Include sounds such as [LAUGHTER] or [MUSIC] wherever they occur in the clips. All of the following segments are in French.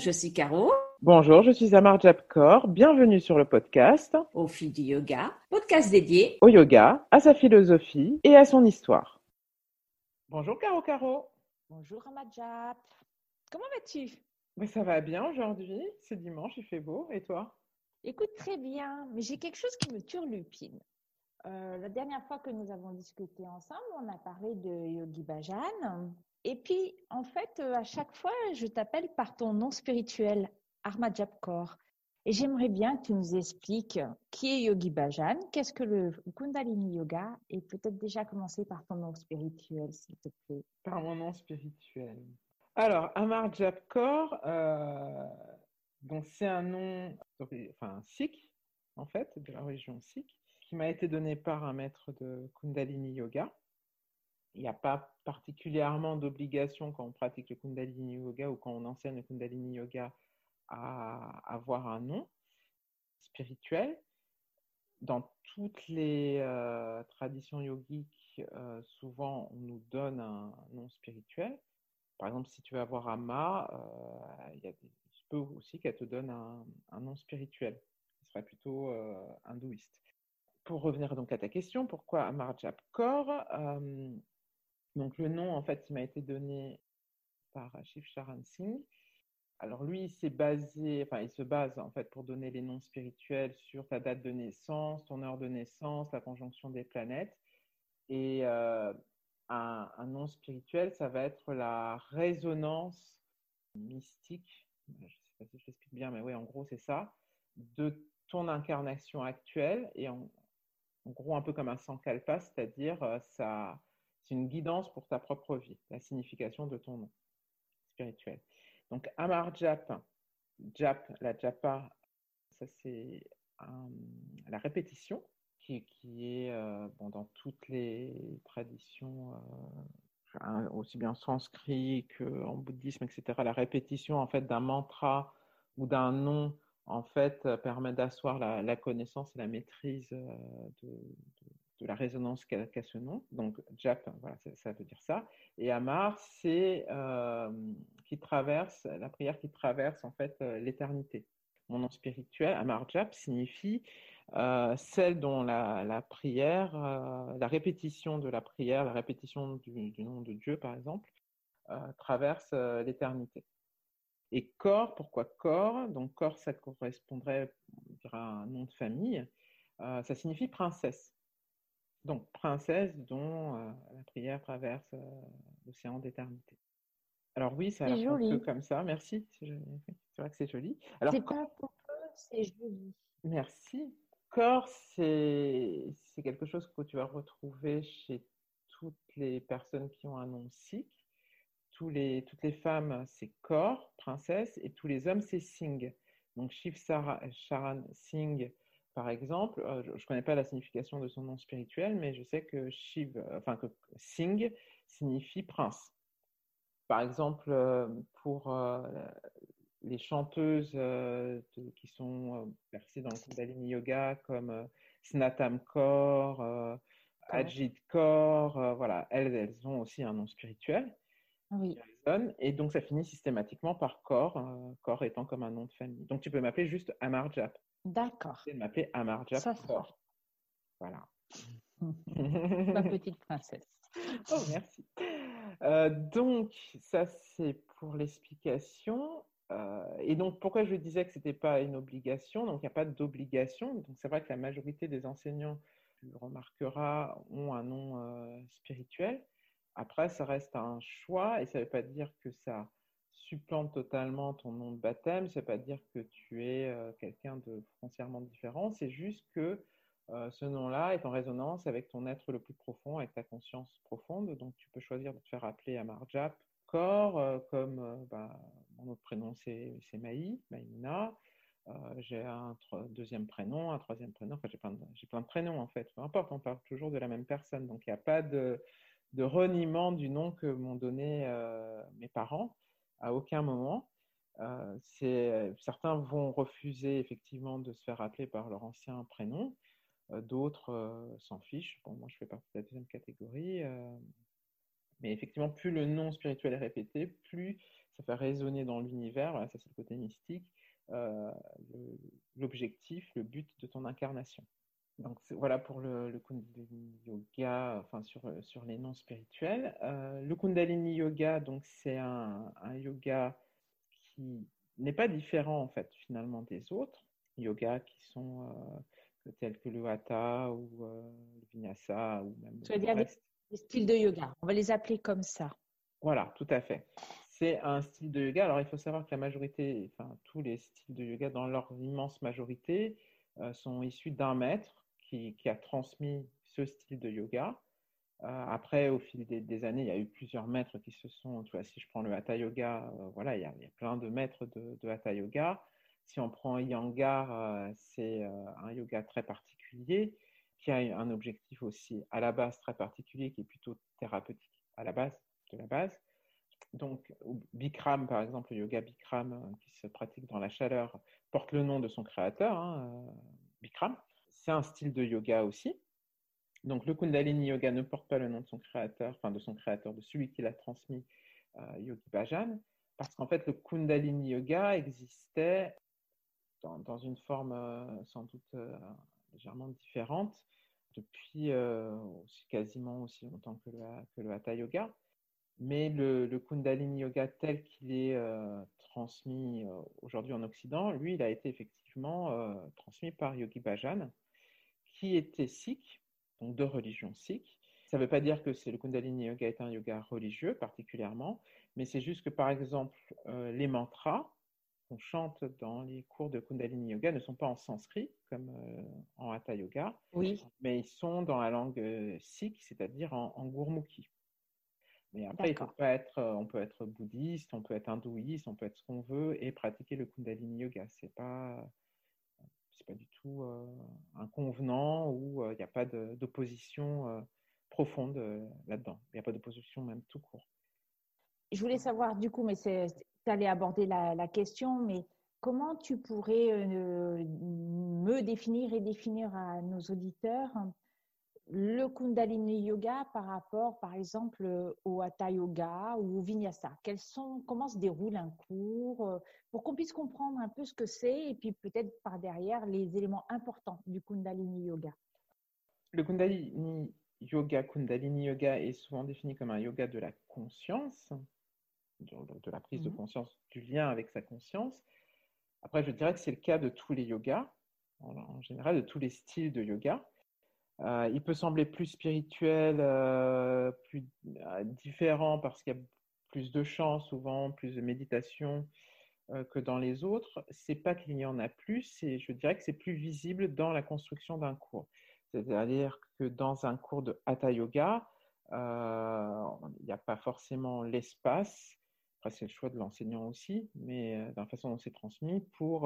je suis Caro. Bonjour, je suis Amar Japkor. Bienvenue sur le podcast Au fil du yoga, podcast dédié au yoga, à sa philosophie et à son histoire. Bonjour Caro Caro. Bonjour Amadjap. Comment vas-tu? Mais ça va bien aujourd'hui. C'est dimanche, il fait beau. Et toi? Écoute très bien, mais j'ai quelque chose qui me turlupine. Euh, la dernière fois que nous avons discuté ensemble, on a parlé de Yogi Bhajan. Et puis, en fait, euh, à chaque fois, je t'appelle par ton nom spirituel, Armajap Kaur. Et j'aimerais bien que tu nous expliques qui est Yogi Bhajan, qu'est-ce que le Kundalini Yoga, et peut-être déjà commencer par ton nom spirituel, s'il te plaît. Par mon nom spirituel. Alors, Amar Japkor, euh, c'est un nom, enfin sikh, en fait, de la religion sikh, qui m'a été donné par un maître de Kundalini Yoga. Il n'y a pas particulièrement d'obligation quand on pratique le Kundalini Yoga ou quand on enseigne le Kundalini Yoga à avoir un nom spirituel. Dans toutes les euh, traditions yogiques, euh, souvent on nous donne un nom spirituel. Par exemple, si tu veux avoir Ama, euh, il, y a des, peut aussi qu'elle te donne un, nom spirituel. Ce serait plutôt hindouiste. Pour revenir donc à ta question, pourquoi Amar Japkor Donc le nom, en fait, il m'a été donné par Shiv Charan Singh alors lui, il s'est basé, enfin, il se base en fait pour donner les noms spirituels sur ta date de naissance, ton heure de naissance, la conjonction des planètes. Et euh, un, nom spirituel, ça va être la résonance mystique. Je ne sais pas si je l'explique bien, mais oui, en gros, c'est ça, de ton incarnation actuelle et en, gros un peu comme un sankalpa, c'est-à-dire euh, ça, c'est une guidance pour ta propre vie, la signification de ton nom spirituel. Donc, Amar Jap, Jap, la Japa, ça c'est la répétition qui, est euh, bon, dans toutes les traditions, euh, aussi bien en sanskrit qu'en bouddhisme, etc. La répétition en fait d'un mantra ou d'un nom en fait permet d'asseoir la, connaissance et la maîtrise euh, de, de la résonance qu'a ce nom. Donc, Jap, ça, veut dire ça. Et Amar, c'est euh, qui traverse, la prière qui traverse en fait euh, l'éternité. Mon nom spirituel, Amar Jap, signifie euh, celle dont la, prière, la répétition de la prière, la répétition du, nom de Dieu, par exemple, traverse l'éternité. Et corps, pourquoi corps? Donc corps, ça correspondrait à un nom de famille. ça signifie princesse. Donc, princesse dont euh, la prière traverse euh, l'océan d'éternité. Alors oui, ça a l'air un peu comme ça. Merci. C'est vrai que c'est joli. Alors, c'est pas c'est joli. Merci. Corps, c'est quelque chose que tu vas retrouver chez toutes les personnes qui ont un nom sikh. Tous les, toutes les femmes, c'est corps, princesse, et tous les hommes, c'est Singh. Donc, Shiv Sharan Singh, par exemple, euh, je ne connais pas la signification de son nom spirituel, mais je sais que Shiv, euh, enfin que Singh signifie prince. Par exemple, euh, pour les chanteuses qui sont versées dans le Kundalini Yoga comme Snatam Kaur, Ajit Kaur, voilà, elles, elles ont aussi un nom spirituel. Oui. Et donc, ça finit systématiquement par Kaur, Kaur étant comme un nom de famille. Donc, tu peux m'appeler juste Amarjap. D'accord. Elle m'appelait Amarja. Ça Voilà. [LAUGHS] Ma petite princesse. [LAUGHS] Oh, merci. Euh, donc, ça, c'est pour l'explication. Euh, et donc, pourquoi je disais que ce n'était pas une obligation? Donc, il n'y a pas d'obligation. Donc, c'est vrai que la majorité des enseignants, tu le remarqueras, ont un nom euh, spirituel. Après, ça reste un choix et ça ne veut pas dire que ça supplante totalement ton nom de baptême, veut pas dire que tu es euh, quelqu'un de foncièrement différent, c'est juste que euh, ce nom-là est en résonance avec ton être le plus profond, avec ta conscience profonde. Donc tu peux choisir de te faire appeler Amarjap Kor, euh, comme bah, mon autre prénom c'est Maï, Maïna. j'ai un deuxième prénom, un troisième prénom, enfin j'ai plein, de prénoms en fait, peu importe, on parle toujours de la même personne. Donc il n'y a pas de reniement du nom que m'ont donné mes parents à aucun moment. Euh, certains vont refuser effectivement de se faire appeler par leur ancien prénom, euh, d'autres euh, s'en fichent. Bon, moi, je fais partie de la deuxième catégorie. mais effectivement, plus le nom spirituel est répété, plus ça fait résonner dans l'univers, ça c'est le côté mystique, l'objectif, le, but de ton incarnation. Donc voilà pour le, Kundalini Yoga, enfin sur, sur les noms spirituels. le Kundalini Yoga, donc c'est un, un, yoga qui n'est pas différent en fait finalement des autres yogas qui sont tels que le Hatha ou le Vinyasa ou même. Tu veux dire les styles de yoga, on va les appeler comme ça. Voilà, tout à fait. C'est un style de yoga. Alors, il faut savoir que la majorité, enfin, tous les styles de yoga, dans leur immense majorité, euh, sont issus d'un maître qui, a transmis ce style de yoga. Euh, après, au fil des, années, il y a eu plusieurs maîtres qui se sont. Tu si je prends le Hatha Yoga, euh, voilà, il y, a, plein de maîtres de, Hatha Yoga. Si on prend Iyengar, c'est un yoga très particulier qui a un objectif aussi à la base très particulier qui est plutôt thérapeutique à la base de la base. Donc, Bikram, par exemple, le yoga Bikram euh, qui se pratique dans la chaleur, porte le nom de son créateur, hein, euh, Bikram. Un style de yoga aussi. Donc, le Kundalini Yoga ne porte pas le nom de son créateur, enfin de son créateur, de celui qui l'a transmis, euh, Yogi Bhajan, parce qu'en fait, le Kundalini Yoga existait dans, une forme sans doute légèrement différente depuis aussi, quasiment aussi longtemps que le, que le Hatha Yoga. Mais le, Kundalini Yoga tel qu'il est euh, transmis euh, aujourd'hui en Occident, lui, il a été effectivement euh, transmis par Yogi Bhajan, qui était sikh, donc de religion sikh. Ça ne veut pas dire que c'est le Kundalini Yoga est un yoga religieux particulièrement, mais c'est juste que par exemple les mantras qu'on chante dans les cours de Kundalini Yoga ne sont pas en sanskrit comme en Hatha Yoga, oui. mais ils sont dans la langue sikh, c'est-à-dire en, en Gurmukhi. Mais après, peut pas être, euh, on peut être bouddhiste, on peut être hindouiste, on peut être ce qu'on veut et pratiquer le Kundalini Yoga. C'est pas, c'est pas du tout euh, un convenant où euh, il n'y a pas d'opposition profonde là-dedans. Il n'y a pas d'opposition même tout court. Je voulais savoir du coup, mais tu allais aborder la, la, question, mais comment tu pourrais me définir et définir à nos auditeurs le Kundalini Yoga par rapport, par exemple, au Hatha Yoga ou au Vinyasa? Quels sont, Comment se déroule un cours euh, pour qu'on puisse comprendre un peu ce que c'est et puis peut-être par derrière les éléments importants du Kundalini Yoga? Le Kundalini Yoga, Kundalini Yoga est souvent défini comme un yoga de la conscience, de, la prise de mmh conscience, du lien avec sa conscience. Après, je dirais que c'est le cas de tous les yogas, en général, de tous les styles de yoga. Euh, il peut sembler plus spirituel, euh, plus euh, différent parce qu'il y a plus de chants souvent, plus de méditation que dans les autres. C'est pas qu'il y en a plus, je dirais que c'est plus visible dans la construction d'un cours. C'est-à-dire que dans un cours de Hatha Yoga, il n'y a pas forcément l'espace, après c'est le choix de l'enseignant aussi, mais dans la façon dont c'est transmis, pour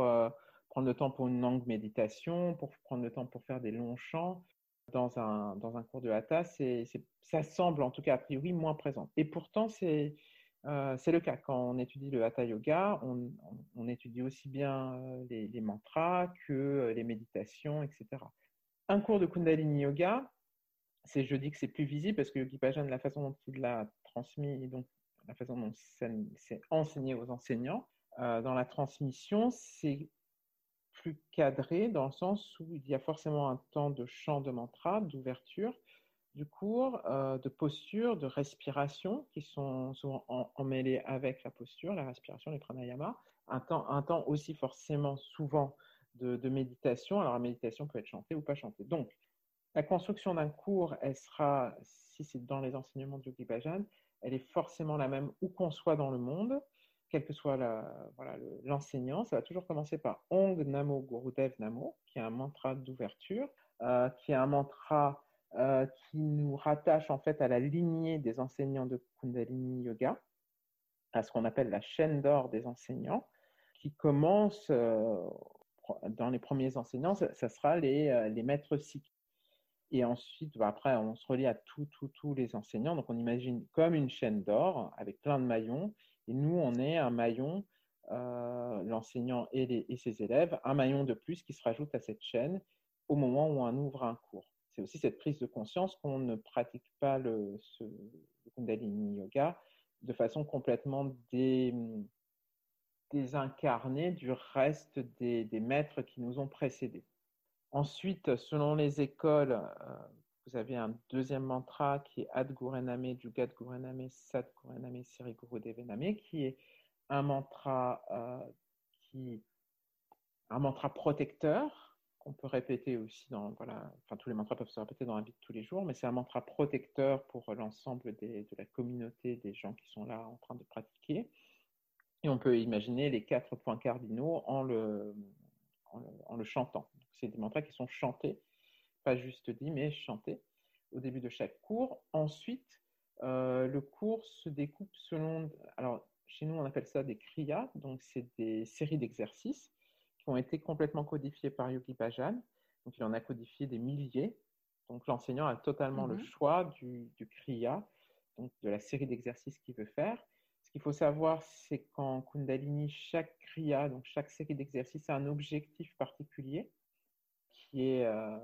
prendre le temps pour une longue méditation, pour prendre le temps pour faire des longs chants, dans un, cours de hatha, ça semble en tout cas a priori moins présent. Et pourtant, c'est, euh, le cas. Quand on étudie le hatha yoga, on, étudie aussi bien euh, les, mantras que euh, les méditations, etc. Un cours de Kundalini Yoga, je dis que c'est plus visible parce que Yogi Bhajan, la façon dont il l'a transmis, donc la façon dont c'est enseigné aux enseignants, dans la transmission, c'est cadré dans le sens où il y a forcément un temps de chant de mantra, d'ouverture du cours, euh, de posture, de respiration qui sont souvent emmêlés avec la posture, la respiration, les pranayama. Un temps, un temps aussi forcément souvent de, méditation. Alors la méditation peut être chantée ou pas chantée. Donc la construction d'un cours, elle sera, si c'est dans les enseignements de Yogi Bhajan, elle est forcément la même où qu'on soit dans le monde quel que soit l'enseignant, ça va toujours commencer par Ong Namo Gurudev Namo, qui est un mantra d'ouverture, euh, qui est un mantra euh, qui nous rattache en fait à la lignée des enseignants de Kundalini Yoga, à ce qu'on appelle la chaîne d'or des enseignants, qui commence euh, dans les premiers enseignants, ça, sera les, maîtres sikhs. Et ensuite, bah, après, on se relie à tous les enseignants. Donc, on imagine comme une chaîne d'or avec plein de maillons et nous, on est un maillon, euh, l'enseignant et, ses élèves, un maillon de plus qui se rajoute à cette chaîne au moment où on ouvre un cours. C'est aussi cette prise de conscience qu'on ne pratique pas le, Kundalini Yoga de façon complètement désincarnée du reste des, maîtres qui nous ont précédés. Ensuite, selon les écoles, euh, vous avez un deuxième mantra qui est Ad Gurename, Jugat Gurename, Sat Gurename, Siri Guru Devename, qui est un mantra euh, qui un mantra protecteur qu'on peut répéter aussi dans voilà, enfin tous les mantras peuvent se répéter dans la vie de tous les jours, mais c'est un mantra protecteur pour l'ensemble de la communauté des gens qui sont là en train de pratiquer. Et on peut imaginer les quatre points cardinaux en le, en le, chantant. C'est des mantras qui sont chantés, pas juste dit, mais chantés au début de chaque cours. Ensuite, euh, le cours se découpe selon. Alors, chez nous, on appelle ça des kriyas, donc c'est des séries d'exercices qui ont été complètement codifiés par Yogi Bhajan. Donc, il en a codifié des milliers. Donc, l'enseignant a totalement le mhm. choix du, du kriya, donc de la série d'exercices qu'il veut faire. Ce qu'il faut savoir, c'est qu'en Kundalini, chaque kriya, donc chaque série d'exercices, a un objectif particulier qui est euh,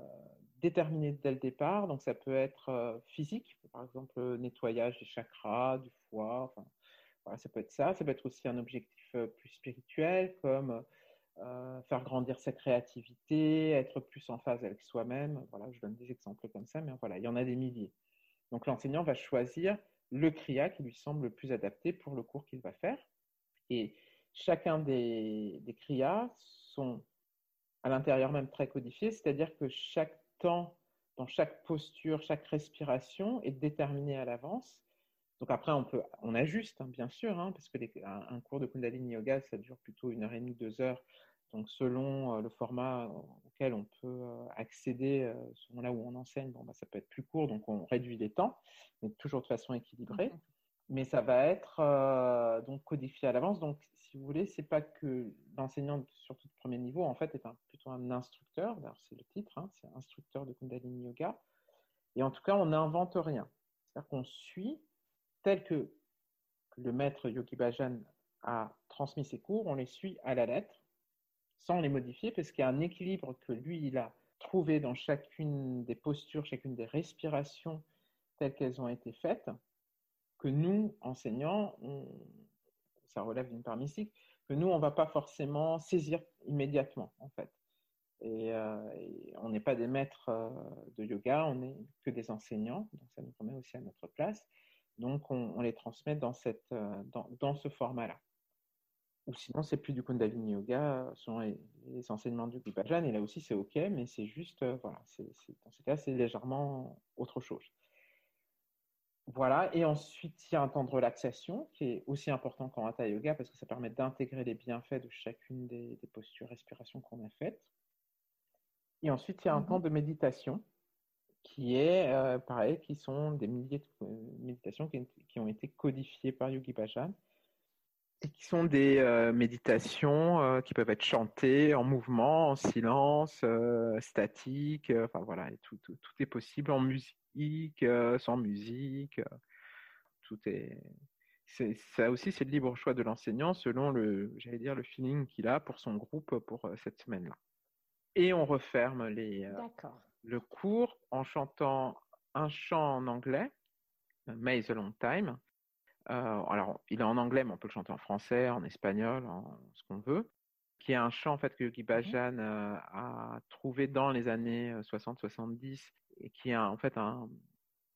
déterminé dès le départ. Donc, ça peut être euh, physique, par exemple, nettoyage des chakras, du foie. Voilà, ça peut être ça. Ça peut être aussi un objectif euh, plus spirituel, comme euh, faire grandir sa créativité, être plus en phase avec soi-même. Voilà, je donne des exemples comme ça, mais voilà, il y en a des milliers. Donc l'enseignant va choisir le kriya qui lui semble le plus adapté pour le cours qu'il va faire. Et chacun des, des sont à l'intérieur même très codifiés, c'est-à-dire que chaque temps, dans chaque posture, chaque respiration est déterminé à l'avance. Donc après, on peut, on ajuste, hein, bien sûr, hein, parce que un, cours de Kundalini Yoga, ça dure plutôt une heure et demie, deux heures. Donc selon euh, le format auquel on peut euh, accéder, euh, selon là où on enseigne, bon, bah, ça peut être plus court, donc on réduit les temps, mais toujours de façon équilibrée. Mmh mais ça va être donc codifié à l'avance. Donc si vous voulez, c'est pas que l'enseignant, surtout de premier niveau, en fait, est plutôt un instructeur. c'est le titre, hein, c'est instructeur de Kundalini Yoga. Et en tout cas, on n'invente rien. C'est-à-dire qu'on suit tel que le maître Yogi Bhajan a transmis ses cours, on les suit à la lettre, sans les modifier, parce qu'il y a un équilibre que lui, il a trouvé dans chacune des postures, chacune des respirations telles qu'elles ont été faites, que nous, enseignants, ça relève d'une part mystique, que nous, on ne va pas forcément saisir immédiatement, en fait. Et, euh, on n'est pas des maîtres euh, de yoga, on n'est que des enseignants, donc ça nous remet aussi à notre place. Donc, on, les transmet dans, cette, euh, dans, dans ce format-là. Ou sinon, c'est plus du Kundalini Yoga, ce sont les, enseignements du Bhajan, et là aussi, c'est OK, mais c'est juste, voilà, dans ce cas, c'est légèrement autre chose. Voilà, et ensuite, il y a un temps de relaxation qui est aussi important qu'en Hatha Yoga parce que ça permet d'intégrer les bienfaits de chacune des, postures respiration qu'on a faites. Et ensuite, il y a un temps mhm. de méditation qui est, euh, pareil, qui sont des milliers de méditations qui, ont été codifiées par Yogi Bhajan et qui sont des euh, méditations euh, qui peuvent être chantées en mouvement, en silence, statique, enfin voilà, tout, tout, est possible en musique euh, sans musique. Euh, tout est. Ça aussi, c'est le libre choix de l'enseignant selon le, j'allais dire, le feeling qu'il a pour son groupe pour euh, cette semaine-là. Et on referme les, le cours en chantant un chant en anglais, May the Long Time. Alors, il est en anglais, mais on peut le chanter en français, en espagnol, en ce qu'on veut. Qui est un chant en fait que Yogi mmh Bhajan a trouvé dans les années 60-70 et qui est en fait un,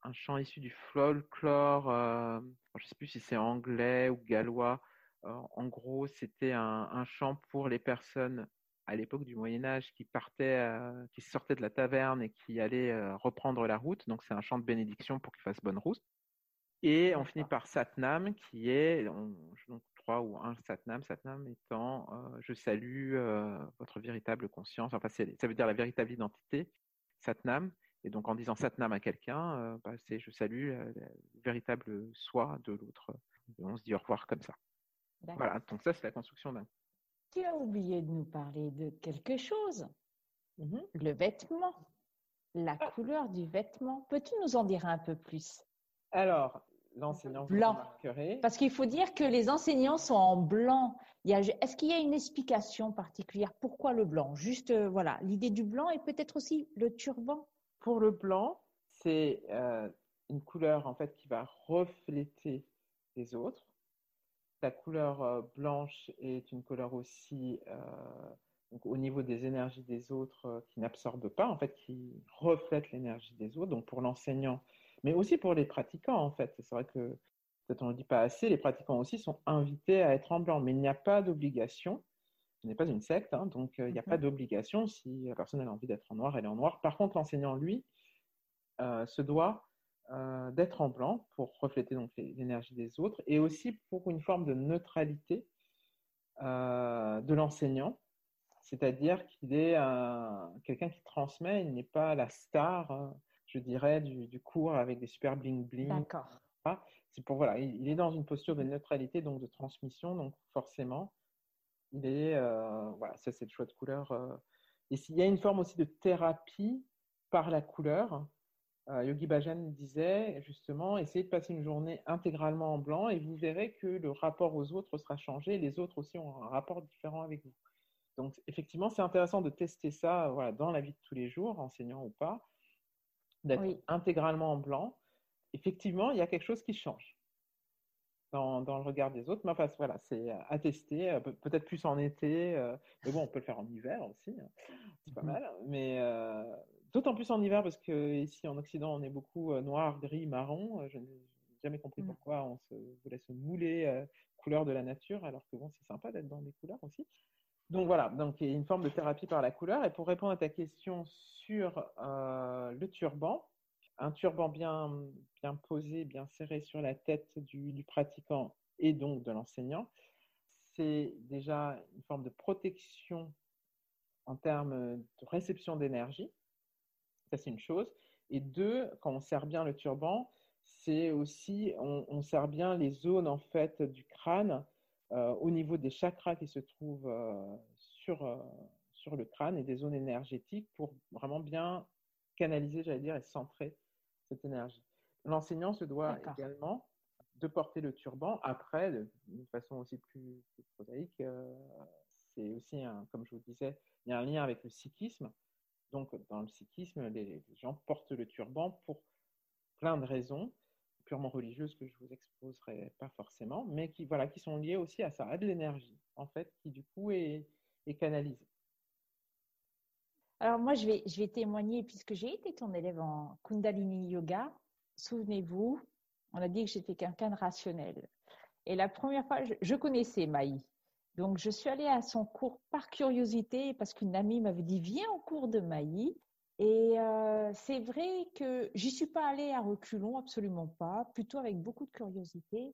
un chant issu du folklore, euh, je ne sais plus si c'est anglais ou gallois. Euh, en gros, c'était un, un, chant pour les personnes à l'époque du Moyen Âge qui partaient, euh, qui sortaient de la taverne et qui allaient reprendre la route. Donc c'est un chant de bénédiction pour qu'ils fassent bonne route. Et on finit par Satnam, qui est donc trois ou un Satnam, Satnam étant je salue votre véritable conscience. Enfin, ça veut dire la véritable identité. Satnam, et donc, en disant Satnam à quelqu'un, euh, bah, c'est je salue le véritable soi de l'autre. On se dit au revoir comme ça. Voilà, donc ça, c'est la construction d'un. Tu as oublié de nous parler de quelque chose? Mhm. Le vêtement. La ah. couleur du vêtement. Peux-tu nous en dire un peu plus? Alors, l'enseignant blanc. Parce qu'il faut dire que les enseignants sont en blanc. Est-ce qu'il y a une explication particulière? Pourquoi le blanc? Juste, euh, voilà, l'idée du blanc et peut-être aussi le turban pour le blanc, c'est euh, une couleur en fait qui va refléter des autres. La couleur blanche est une couleur aussi donc, au niveau des énergies des autres qui n'absorbe pas, en fait, qui reflète l'énergie des autres. Donc pour l'enseignant, mais aussi pour les pratiquants, en fait. C'est vrai que peut-être on ne le dit pas assez, les pratiquants aussi sont invités à être en blanc, mais il n'y a pas d'obligation. Ce n'est pas une secte, hein, donc il n'y a pas d'obligation. Si la personne a envie d'être en noir, elle est en noir. Par contre, l'enseignant, lui, se doit d'être en blanc pour refléter donc l'énergie des autres et aussi pour une forme de neutralité de l'enseignant, c'est-à-dire qu'il est, quelqu'un qui transmet, il n'est pas la star, je dirais, du, cours avec des super bling bling. D'accord. C'est pour voilà, il, est dans une posture de neutralité, donc de transmission, donc forcément, il est voilà, ça c'est le choix de couleur. Et s'il y a une forme aussi de thérapie par la couleur, euh, Yogi Bhajan disait justement, essayez de passer une journée intégralement en blanc et vous verrez que le rapport aux autres sera changé. Les autres aussi ont un rapport différent avec vous. Donc effectivement, c'est intéressant de tester ça voilà, dans la vie de tous les jours, enseignant ou pas, d'être intégralement en blanc. Effectivement, il y a quelque chose qui change dans, dans le regard des autres. Mais enfin, voilà, c'est à tester, euh, peut-être plus en été, euh, mais bon, on peut le faire en hiver aussi, hein. c'est pas mmh mal. Mais D'autant plus en hiver parce qu'ici en Occident, on est beaucoup euh, noir, gris, marron. Euh, je n'ai jamais compris mmh. pourquoi on se voulait se mouler euh, couleur de la nature, alors que bon, c'est sympa d'être dans des couleurs aussi. Donc voilà, donc une forme de thérapie par la couleur. Et pour répondre à ta question sur le turban, un turban bien, posé, bien serré sur la tête du, pratiquant et donc de l'enseignant, c'est déjà une forme de protection en termes de réception d'énergie. Ça, c'est une chose. Et deux, quand on serre bien le turban, c'est aussi, on, serre bien les zones en fait du crâne euh, au niveau des chakras qui se trouvent euh, sur, euh, sur le crâne et des zones énergétiques pour vraiment bien canaliser, j'allais dire, et centrer cette énergie. L'enseignant se doit également de porter le turban. Après, d'une façon aussi plus, plus prosaïque, c'est aussi, un, comme je vous disais, il y a un lien avec le sikhisme. Donc, dans le sikhisme, les, gens portent le turban pour plein de raisons, purement religieuses que je vous exposerai pas forcément, mais qui, voilà, qui sont liées aussi à ça, à de l'énergie, en fait, qui du coup est, est canalisée. Alors moi, je vais, je vais témoigner, puisque j'ai été ton élève en Kundalini Yoga. Souvenez-vous, on a dit que j'étais quelqu'un de rationnel. Et la première fois, je, je connaissais Maï. Donc, je suis allée à son cours par curiosité parce qu'une amie m'avait dit viens au cours de Maï. Et euh, c'est vrai que j'y suis pas allée à reculons, absolument pas, plutôt avec beaucoup de curiosité,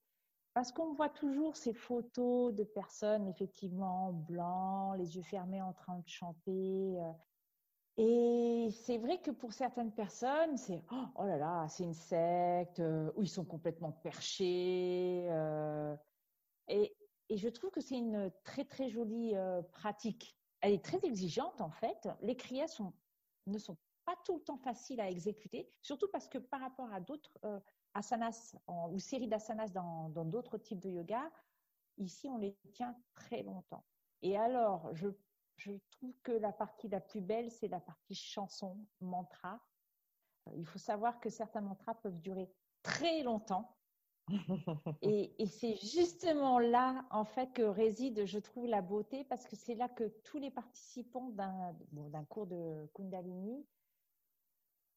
parce qu'on voit toujours ces photos de personnes effectivement blancs, les yeux fermés en train de chanter. Euh. et c'est vrai que pour certaines personnes, c'est oh, là là, c'est une secte, euh, où ils sont complètement perchés. et je trouve que c'est une très, très jolie pratique. Elle est très exigeante, en fait. Les kriyas sont, ne sont pas tout le temps faciles à exécuter, surtout parce que par rapport à d'autres euh, asanas ou séries d'asanas dans d'autres types de yoga, ici, on les tient très longtemps. Et alors, je, je trouve que la partie la plus belle, c'est la partie chanson, mantra. Euh, il faut savoir que certains mantras peuvent durer très longtemps. [LAUGHS] et, c'est justement là, en fait, que réside, je trouve, la beauté, parce que c'est là que tous les participants d'un cours de Kundalini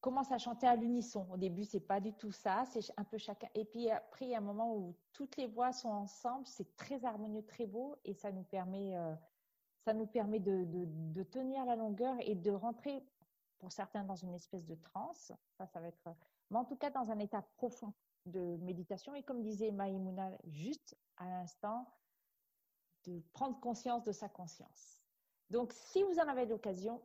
commencent à chanter à l'unisson. Au début, c'est pas du tout ça, c'est un peu chacun. Et puis après, il y a un moment où toutes les voix sont ensemble, c'est très harmonieux, très beau, et ça nous permet, euh, ça nous permet de, de, tenir la longueur et de rentrer, pour certains, dans une espèce de transe. Ça, ça va être, mais en tout cas, dans un état profond de méditation et comme disait Maïmouna juste à l'instant, de prendre conscience de sa conscience. Donc, si vous en avez l'occasion,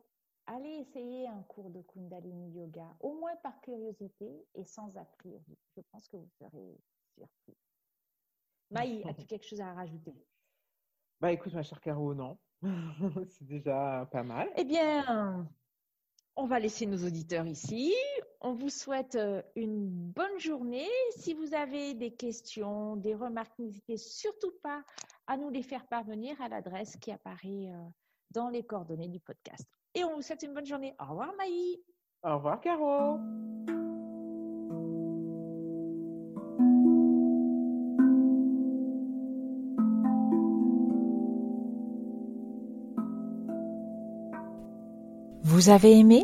allez essayer un cours de Kundalini Yoga, au moins par curiosité et sans a priori. Je pense que vous serez surpris. Maï, [LAUGHS] as-tu quelque chose à rajouter? Bah écoute, ma chère Caro, non. [LAUGHS] C'est déjà pas mal. Eh bien, on va laisser nos auditeurs ici. On vous souhaite euh, une bonne journée. Si vous avez des questions, des remarques, n'hésitez surtout pas à nous les faire parvenir à l'adresse qui apparaît euh, dans les coordonnées du podcast. Et on vous souhaite une bonne journée. Au revoir Maï. Au revoir Caro. Vous avez aimé?